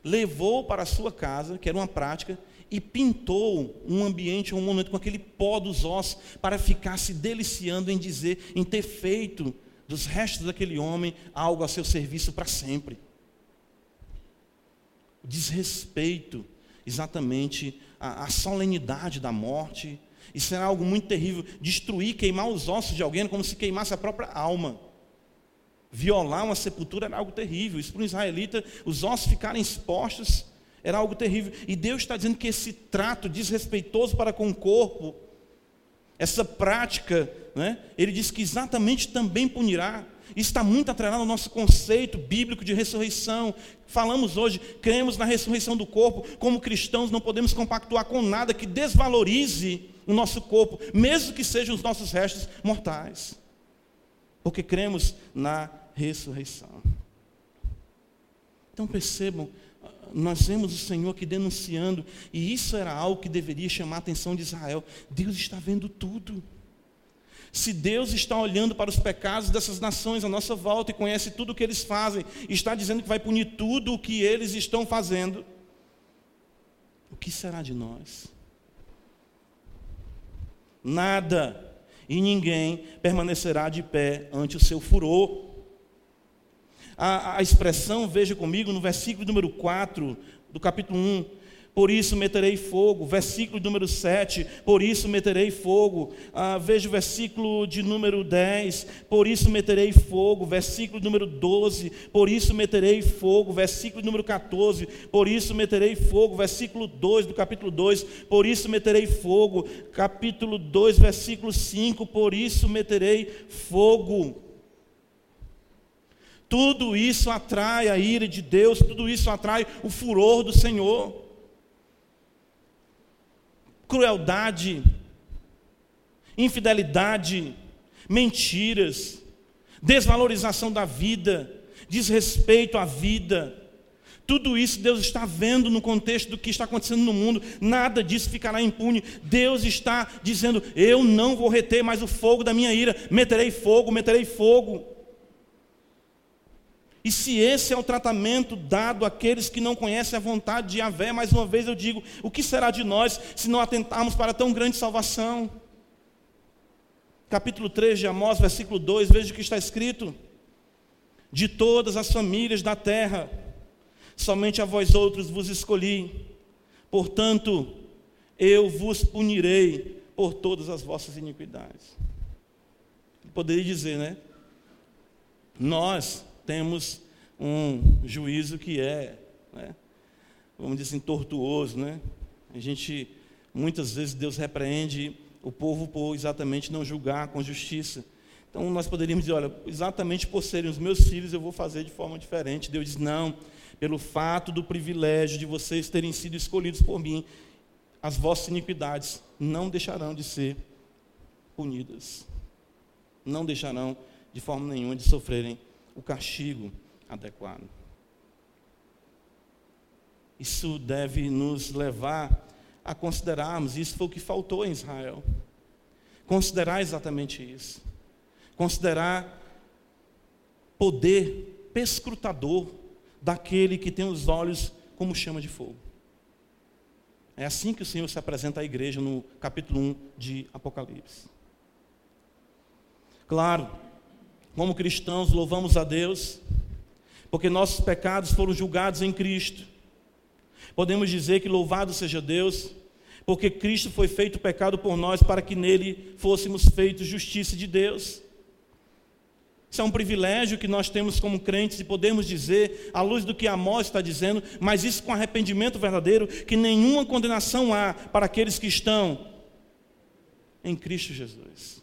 levou para a sua casa, que era uma prática, e pintou um ambiente, um momento com aquele pó dos ossos, para ficar se deliciando em dizer, em ter feito dos restos daquele homem algo a seu serviço para sempre. Desrespeito, exatamente, a solenidade da morte. Isso era algo muito terrível. Destruir, queimar os ossos de alguém, como se queimasse a própria alma. Violar uma sepultura era algo terrível. Isso para um israelita, os ossos ficarem expostos era algo terrível. E Deus está dizendo que esse trato desrespeitoso para com o corpo, essa prática, né, ele diz que exatamente também punirá. Está muito atrelado ao nosso conceito bíblico de ressurreição. Falamos hoje, cremos na ressurreição do corpo. Como cristãos, não podemos compactuar com nada que desvalorize o nosso corpo, mesmo que sejam os nossos restos mortais. Porque cremos na ressurreição. Então percebam, nós vemos o Senhor aqui denunciando, e isso era algo que deveria chamar a atenção de Israel. Deus está vendo tudo. Se Deus está olhando para os pecados dessas nações à nossa volta e conhece tudo o que eles fazem, está dizendo que vai punir tudo o que eles estão fazendo, o que será de nós? Nada e ninguém permanecerá de pé ante o seu furor. A, a expressão, veja comigo, no versículo número 4 do capítulo 1, por isso meterei fogo. Versículo número 7, por isso meterei fogo. Ah, veja o versículo de número 10, por isso meterei fogo. Versículo número 12, por isso meterei fogo. Versículo número 14, por isso meterei fogo. Versículo 2 do capítulo 2, por isso meterei fogo. Capítulo 2, versículo 5, por isso meterei fogo. Tudo isso atrai a ira de Deus, tudo isso atrai o furor do Senhor crueldade, infidelidade, mentiras, desvalorização da vida, desrespeito à vida. Tudo isso Deus está vendo no contexto do que está acontecendo no mundo, nada disso ficará impune. Deus está dizendo: Eu não vou reter mais o fogo da minha ira, meterei fogo, meterei fogo. E se esse é o tratamento dado àqueles que não conhecem a vontade de Yahvé, mais uma vez eu digo: o que será de nós se não atentarmos para tão grande salvação? Capítulo 3 de Amós, versículo 2, veja o que está escrito: De todas as famílias da terra, somente a vós outros vos escolhi, portanto, eu vos punirei por todas as vossas iniquidades. Poderia dizer, né? Nós temos um juízo que é, né, vamos dizer assim, tortuoso. Né? A gente, muitas vezes, Deus repreende o povo por exatamente não julgar com justiça. Então nós poderíamos dizer, olha, exatamente por serem os meus filhos, eu vou fazer de forma diferente. Deus diz, não, pelo fato do privilégio de vocês terem sido escolhidos por mim, as vossas iniquidades não deixarão de ser punidas. Não deixarão de forma nenhuma de sofrerem o castigo adequado. Isso deve nos levar a considerarmos, isso foi o que faltou em Israel. Considerar exatamente isso. Considerar poder perscrutador daquele que tem os olhos como chama de fogo. É assim que o Senhor se apresenta à igreja no capítulo 1 de Apocalipse. Claro, como cristãos, louvamos a Deus, porque nossos pecados foram julgados em Cristo. Podemos dizer que louvado seja Deus, porque Cristo foi feito pecado por nós para que nele fôssemos feitos justiça de Deus. Isso é um privilégio que nós temos como crentes e podemos dizer, à luz do que Amós está dizendo, mas isso com arrependimento verdadeiro, que nenhuma condenação há para aqueles que estão em Cristo Jesus.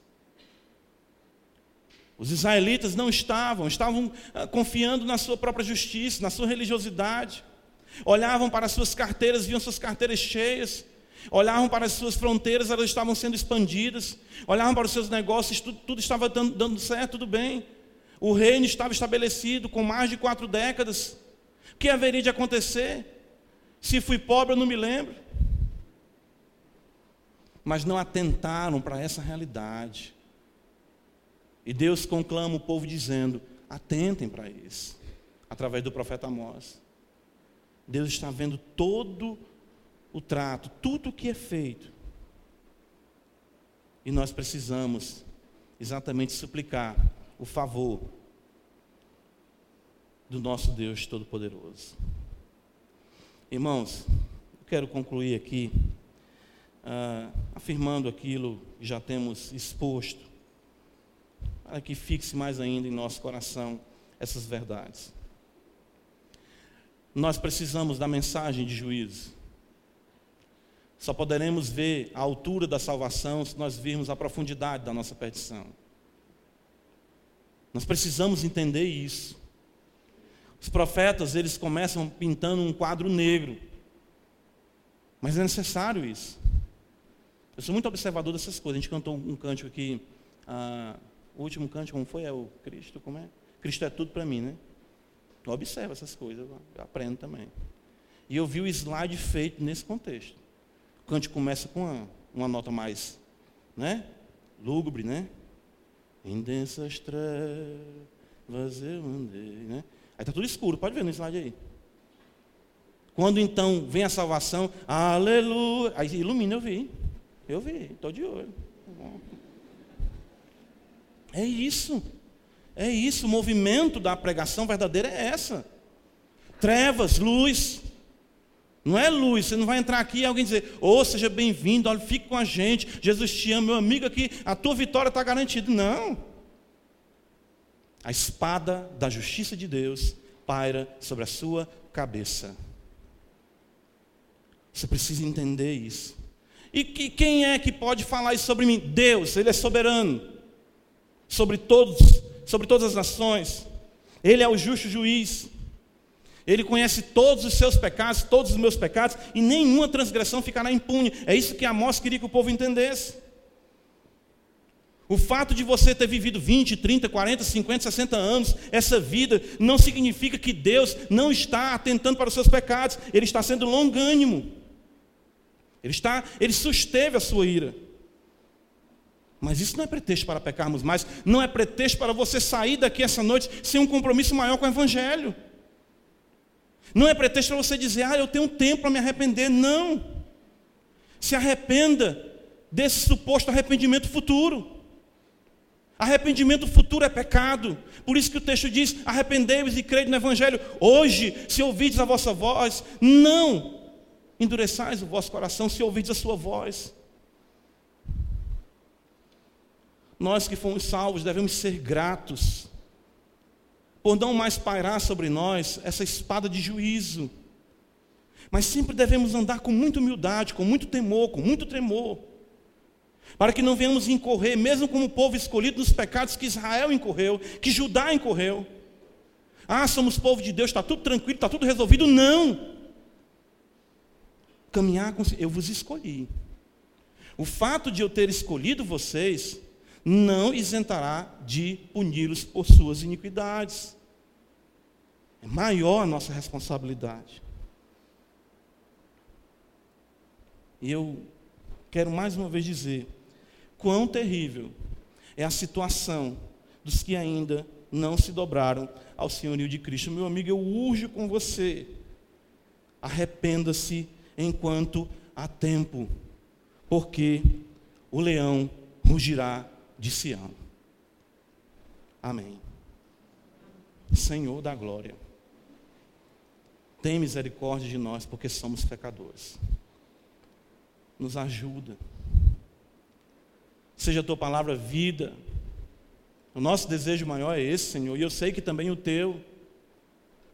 Os israelitas não estavam, estavam ah, confiando na sua própria justiça, na sua religiosidade. Olhavam para as suas carteiras, viam suas carteiras cheias. Olhavam para as suas fronteiras, elas estavam sendo expandidas. Olhavam para os seus negócios, tudo, tudo estava dando, dando certo, tudo bem. O reino estava estabelecido com mais de quatro décadas. O que haveria de acontecer? Se fui pobre, eu não me lembro. Mas não atentaram para essa realidade E Deus conclama o povo dizendo: atentem para isso, através do profeta Amós. Deus está vendo todo o trato, tudo o que é feito. E nós precisamos exatamente suplicar o favor do nosso Deus Todo-Poderoso. Irmãos, eu quero concluir aqui, uh, afirmando aquilo que já temos exposto, para que fixe mais ainda em nosso coração essas verdades. Nós precisamos da mensagem de juízo. Só poderemos ver a altura da salvação se nós virmos a profundidade da nossa perdição. Nós precisamos entender isso. Os profetas, eles começam pintando um quadro negro. Mas é necessário isso. Eu sou muito observador dessas coisas. A gente cantou um cântico aqui, ah, o último cântico, como foi? É o Cristo, como é? Cristo é tudo para mim, né? Eu observo essas coisas, eu aprendo também. E eu vi o slide feito nesse contexto. O cântico começa com uma, uma nota mais, né? Lúgubre, né? Em densas trevas eu andei, né? Aí está tudo escuro, pode ver no slide aí. Quando então vem a salvação, aleluia. Aí ilumina, eu vi. Eu vi, estou de olho. É isso. É isso. O movimento da pregação verdadeira é essa. Trevas, luz. Não é luz, você não vai entrar aqui e alguém dizer, ô, oh, seja bem-vindo, olha, fique com a gente, Jesus te ama, meu amigo aqui, a tua vitória está garantida. Não. A espada da justiça de Deus paira sobre a sua cabeça. Você precisa entender isso. E que, quem é que pode falar isso sobre mim? Deus, Ele é soberano. Sobre todos, sobre todas as nações. Ele é o justo juiz. Ele conhece todos os seus pecados, todos os meus pecados, e nenhuma transgressão ficará impune. É isso que Amós queria que o povo entendesse. O fato de você ter vivido 20, 30, 40, 50, 60 anos, essa vida, não significa que Deus não está atentando para os seus pecados, Ele está sendo longânimo. Ele está, ele susteve a sua ira. Mas isso não é pretexto para pecarmos mais, não é pretexto para você sair daqui essa noite sem um compromisso maior com o Evangelho. Não é pretexto para você dizer, ah, eu tenho um tempo para me arrepender. Não. Se arrependa desse suposto arrependimento futuro. Arrependimento futuro é pecado. Por isso que o texto diz: arrependei-vos e crede no Evangelho. Hoje, se ouvides a vossa voz, não endureçais o vosso coração se ouvides a sua voz. Nós que fomos salvos devemos ser gratos por não mais pairar sobre nós essa espada de juízo. Mas sempre devemos andar com muita humildade, com muito temor, com muito tremor para que não venhamos incorrer, mesmo como povo escolhido, nos pecados que Israel incorreu, que Judá incorreu. Ah, somos povo de Deus, está tudo tranquilo, está tudo resolvido. Não! Caminhar com. Eu vos escolhi. O fato de eu ter escolhido vocês não isentará de puni-los por suas iniquidades. É maior a nossa responsabilidade. E eu quero mais uma vez dizer quão terrível é a situação dos que ainda não se dobraram ao senhorio de Cristo. Meu amigo, eu urjo com você. Arrependa-se enquanto há tempo, porque o leão rugirá de Sião. Amém. Senhor da glória, tem misericórdia de nós, porque somos pecadores. Nos ajuda seja a tua palavra vida. O nosso desejo maior é esse, Senhor, e eu sei que também o teu.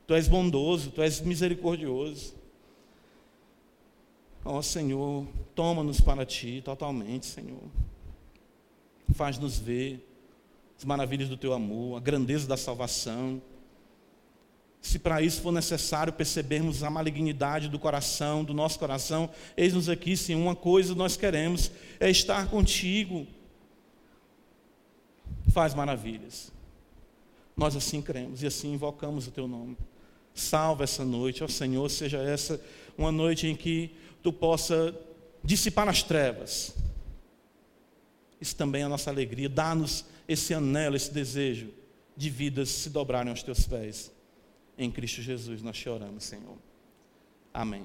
Tu és bondoso, tu és misericordioso. Ó oh, Senhor, toma-nos para ti totalmente, Senhor. Faz-nos ver as maravilhas do teu amor, a grandeza da salvação. Se para isso for necessário percebermos a malignidade do coração, do nosso coração, eis-nos aqui, sim, uma coisa nós queremos é estar contigo. Faz maravilhas. Nós assim cremos e assim invocamos o teu nome. Salva essa noite, ó Senhor, seja essa uma noite em que tu possa dissipar as trevas. Isso também é a nossa alegria. Dá-nos esse anelo, esse desejo de vidas se dobrarem aos teus pés. Em Cristo Jesus nós te oramos, Senhor. Amém.